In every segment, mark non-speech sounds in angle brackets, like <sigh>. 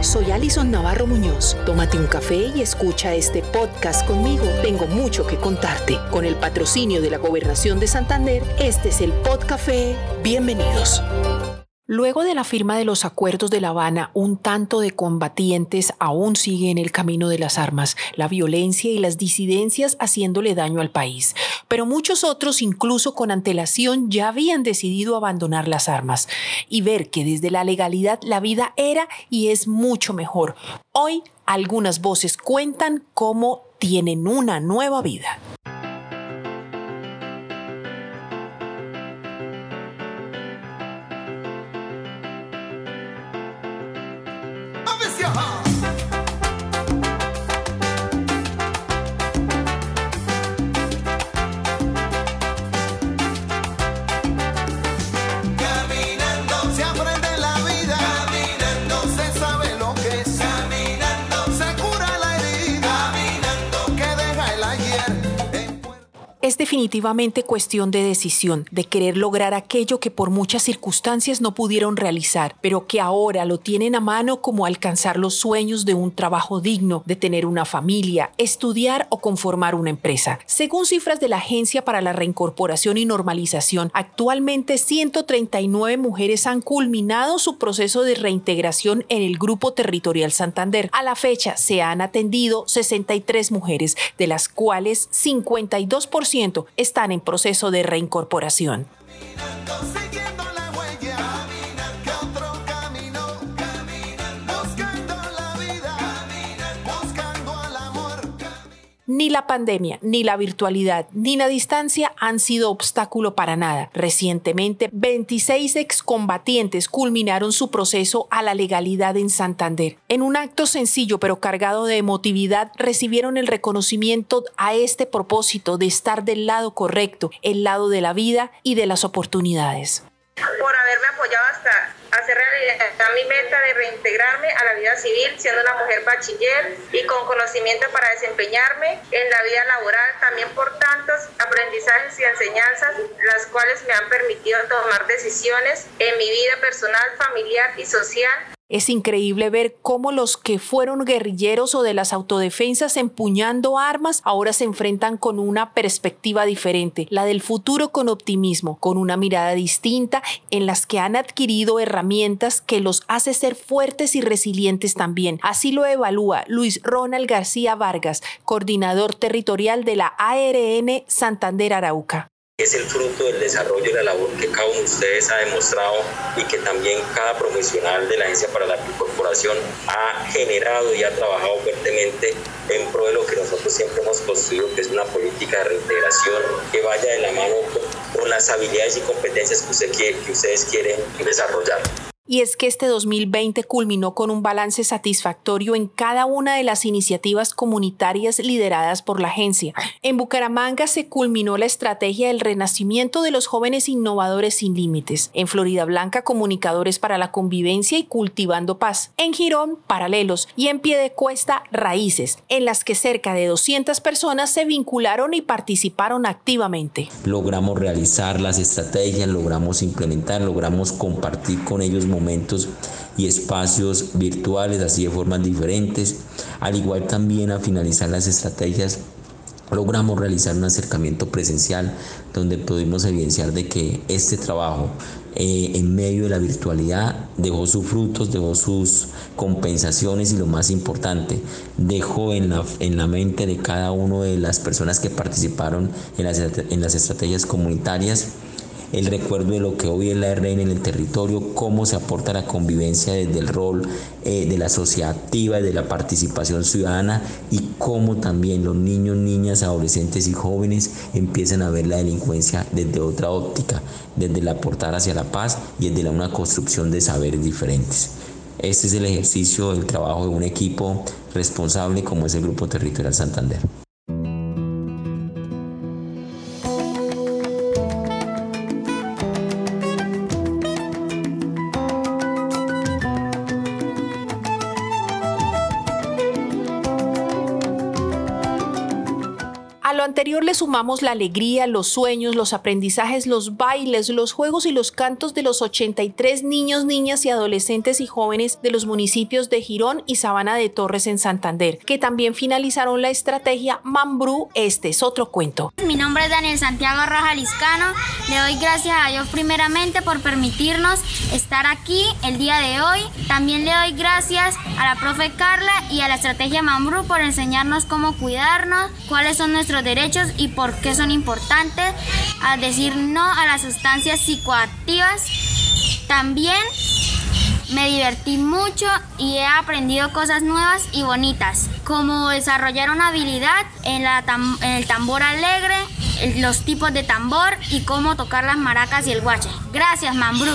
Soy Alison Navarro Muñoz. Tómate un café y escucha este podcast conmigo. Tengo mucho que contarte. Con el patrocinio de la Gobernación de Santander, este es el Podcafé. Bienvenidos. Luego de la firma de los acuerdos de La Habana, un tanto de combatientes aún sigue en el camino de las armas, la violencia y las disidencias haciéndole daño al país. Pero muchos otros, incluso con antelación, ya habían decidido abandonar las armas y ver que desde la legalidad la vida era y es mucho mejor. Hoy algunas voces cuentan cómo tienen una nueva vida. Es definitivamente cuestión de decisión, de querer lograr aquello que por muchas circunstancias no pudieron realizar, pero que ahora lo tienen a mano como alcanzar los sueños de un trabajo digno, de tener una familia, estudiar o conformar una empresa. Según cifras de la Agencia para la Reincorporación y Normalización, actualmente 139 mujeres han culminado su proceso de reintegración en el Grupo Territorial Santander. A la fecha se han atendido 63 mujeres, de las cuales 52% están en proceso de reincorporación. Ni la pandemia, ni la virtualidad, ni la distancia han sido obstáculo para nada. Recientemente, 26 excombatientes culminaron su proceso a la legalidad en Santander. En un acto sencillo pero cargado de emotividad, recibieron el reconocimiento a este propósito de estar del lado correcto, el lado de la vida y de las oportunidades. Por haberme apoyado hasta hacer realidad mi meta de reintegrarme a la vida civil siendo una mujer bachiller y con conocimiento para desempeñarme en la vida laboral, también por tantos aprendizajes y enseñanzas, las cuales me han permitido tomar decisiones en mi vida personal, familiar y social es increíble ver cómo los que fueron guerrilleros o de las autodefensas empuñando armas ahora se enfrentan con una perspectiva diferente, la del futuro con optimismo, con una mirada distinta en las que han adquirido herramientas que los hace ser fuertes y resilientes también. Así lo evalúa Luis Ronald García Vargas, coordinador territorial de la ARN Santander Arauca es el fruto del desarrollo y la labor que cada uno de ustedes ha demostrado y que también cada profesional de la Agencia para la Incorporación ha generado y ha trabajado fuertemente en pro de lo que nosotros siempre hemos construido, que es una política de reintegración que vaya de la mano con, las habilidades y competencias que ustedes quieren desarrollar y es que este 2020 culminó con un balance satisfactorio en cada una de las iniciativas comunitarias lideradas por la agencia. En Bucaramanga se culminó la estrategia del renacimiento de los jóvenes innovadores sin límites. En Florida Blanca, comunicadores para la convivencia y cultivando paz. En Girón, paralelos. Y en Piedecuesta, raíces, en las que cerca de 200 personas se vincularon y participaron activamente. Logramos realizar las estrategias, logramos implementar, logramos compartir con ellos momentos y espacios virtuales, así de formas diferentes. Al igual también a finalizar las estrategias logramos realizar un acercamiento presencial donde pudimos evidenciar de que este trabajo eh, en medio de la virtualidad dejó sus frutos, dejó sus compensaciones y lo más importante, dejó en la, en la mente de cada una de las personas que participaron en las, en las estrategias comunitarias el recuerdo de lo que hoy es la RN en el territorio, cómo se aporta la convivencia desde el rol eh, de la sociedad activa, de la participación ciudadana y cómo también los niños, niñas, adolescentes y jóvenes empiezan a ver la delincuencia desde otra óptica, desde el aportar hacia la paz y desde una construcción de saberes diferentes. Este es el ejercicio del trabajo de un equipo responsable como es el Grupo Territorial Santander. Anterior le sumamos la alegría, los sueños, los aprendizajes, los bailes, los juegos y los cantos de los 83 niños, niñas y adolescentes y jóvenes de los municipios de Girón y Sabana de Torres en Santander, que también finalizaron la estrategia Mambrú. Este es otro cuento. Mi nombre es Daniel Santiago Roja Liscano. Le doy gracias a Dios primeramente por permitirnos estar aquí el día de hoy. También le doy gracias a la profe Carla y a la estrategia Mambrú por enseñarnos cómo cuidarnos, cuáles son nuestros derechos y por qué son importantes, a decir no a las sustancias psicoactivas. También me divertí mucho y he aprendido cosas nuevas y bonitas, como desarrollar una habilidad en, la en el tambor alegre, los tipos de tambor y cómo tocar las maracas y el guache. Gracias, Mambrú.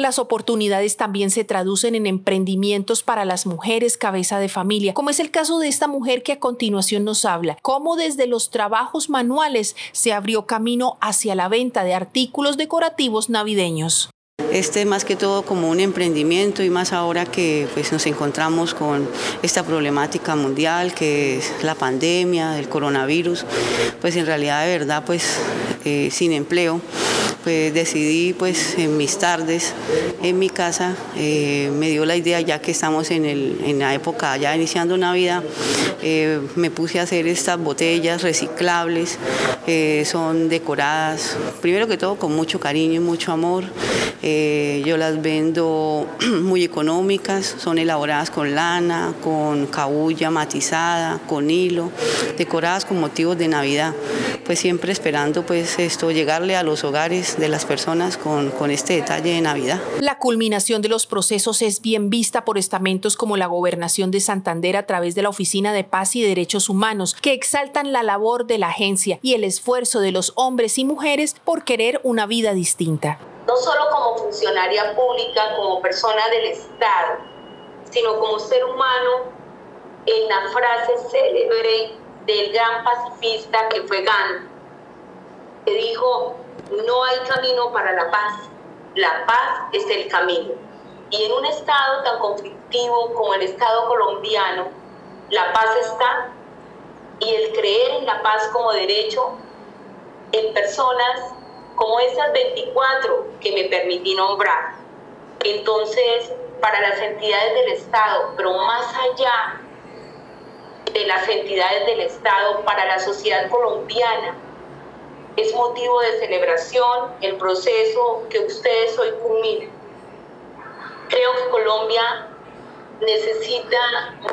Las oportunidades también se traducen en emprendimientos para las mujeres cabeza de familia, como es el caso de esta mujer que a continuación nos habla, cómo desde los trabajos manuales se abrió camino hacia la venta de artículos decorativos navideños. Este más que todo como un emprendimiento y más ahora que pues, nos encontramos con esta problemática mundial que es la pandemia, el coronavirus, pues en realidad de verdad pues eh, sin empleo pues decidí pues en mis tardes en mi casa, eh, me dio la idea ya que estamos en, el, en la época ya iniciando Navidad, eh, me puse a hacer estas botellas reciclables, eh, son decoradas, primero que todo con mucho cariño y mucho amor, yo las vendo <clears throat> muy económicas, son elaboradas con lana, con cabulla matizada, con hilo, decoradas con motivos de Navidad, pues siempre esperando pues esto, llegarle a los hogares de las personas con, con este detalle de Navidad. La culminación de los procesos es bien vista por estamentos como la Gobernación de Santander a través de la Oficina de Paz y Derechos Humanos, que exaltan la labor de la agencia y el esfuerzo de los hombres y mujeres por querer una vida distinta. No solo como funcionaria pública, como persona del Estado, sino como ser humano en la frase célebre del gran pacifista que fue Gandhi, que dijo, no hay camino para la paz. La paz es el camino. Y en un estado tan conflictivo como el estado colombiano, la paz está y el creer en la paz como derecho en personas como esas 24 que me permití nombrar. Entonces, para las entidades del Estado, pero más allá de las entidades del Estado, para la sociedad colombiana, es motivo de celebración el proceso que ustedes hoy culminan. Creo que Colombia necesita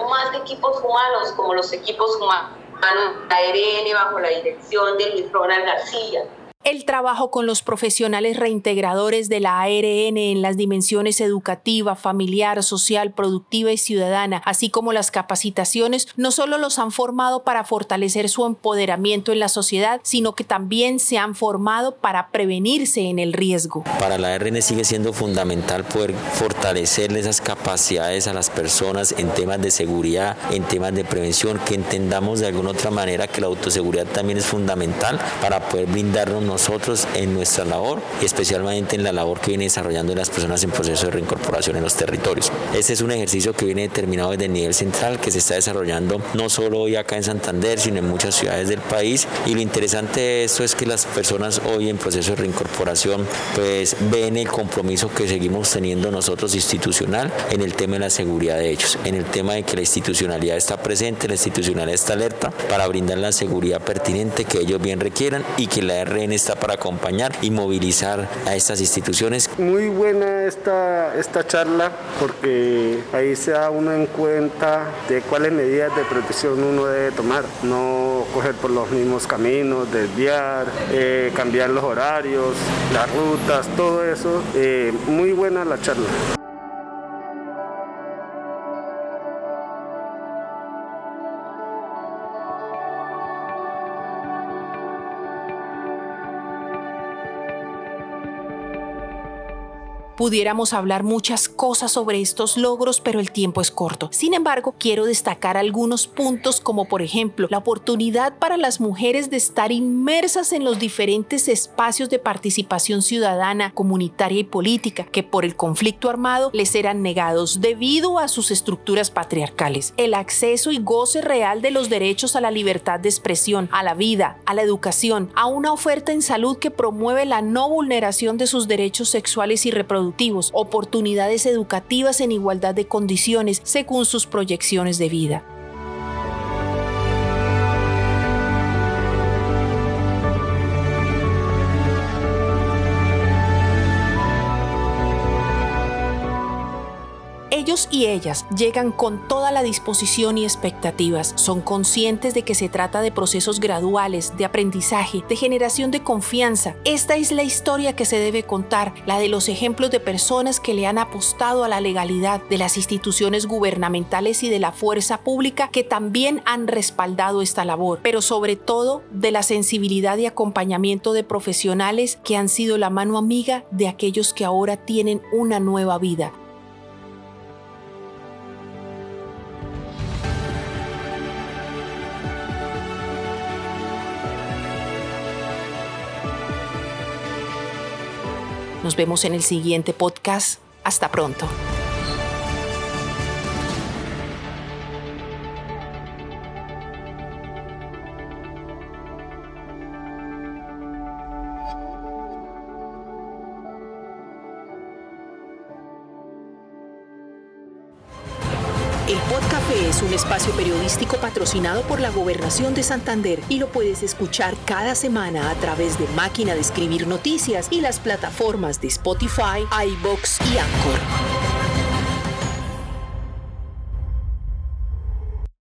más equipos humanos como los equipos humanos de ARN bajo la dirección de Luis Ronald García el trabajo con los profesionales reintegradores de la ARN en las dimensiones educativa, familiar, social, productiva y ciudadana, así como las capacitaciones, no solo los han formado para fortalecer su empoderamiento en la sociedad, sino que también se han formado para prevenirse en el riesgo. Para la ARN sigue siendo fundamental poder fortalecer esas capacidades a las personas en temas de seguridad, en temas de prevención, que entendamos de alguna otra manera que la autoseguridad también es fundamental para poder brindarnos nosotros en nuestra labor y especialmente en la labor que viene desarrollando las personas en proceso de reincorporación en los territorios. Este es un ejercicio que viene determinado desde el nivel central, que se está desarrollando no solo hoy acá en Santander, sino en muchas ciudades del país. Y lo interesante de esto es que las personas hoy en proceso de reincorporación pues ven el compromiso que seguimos teniendo nosotros institucional en el tema de la seguridad de ellos, en el tema de que la institucionalidad está presente, la institucionalidad está alerta para brindar la seguridad pertinente que ellos bien requieran y que la RN está para acompañar y movilizar a estas instituciones. Muy buena esta, esta charla porque ahí se da uno en cuenta de cuáles medidas de protección uno debe tomar, no coger por los mismos caminos, desviar, eh, cambiar los horarios, las rutas, todo eso. Eh, muy buena la charla. Pudiéramos hablar muchas cosas sobre estos logros, pero el tiempo es corto. Sin embargo, quiero destacar algunos puntos como por ejemplo la oportunidad para las mujeres de estar inmersas en los diferentes espacios de participación ciudadana, comunitaria y política que por el conflicto armado les eran negados debido a sus estructuras patriarcales. El acceso y goce real de los derechos a la libertad de expresión, a la vida, a la educación, a una oferta en salud que promueve la no vulneración de sus derechos sexuales y reproductivos, oportunidades educativas en igualdad de condiciones según sus proyecciones de vida. Ellos y ellas llegan con toda la disposición y expectativas. Son conscientes de que se trata de procesos graduales, de aprendizaje, de generación de confianza. Esta es la historia que se debe contar, la de los ejemplos de personas que le han apostado a la legalidad, de las instituciones gubernamentales y de la fuerza pública que también han respaldado esta labor, pero sobre todo de la sensibilidad y acompañamiento de profesionales que han sido la mano amiga de aquellos que ahora tienen una nueva vida Nos vemos en el siguiente podcast. Hasta pronto. El Podcafé es un espacio periodístico patrocinado por la Gobernación de Santander y lo puedes escuchar cada semana a través de Máquina de Escribir Noticias y las plataformas de Spotify, iBox y Anchor.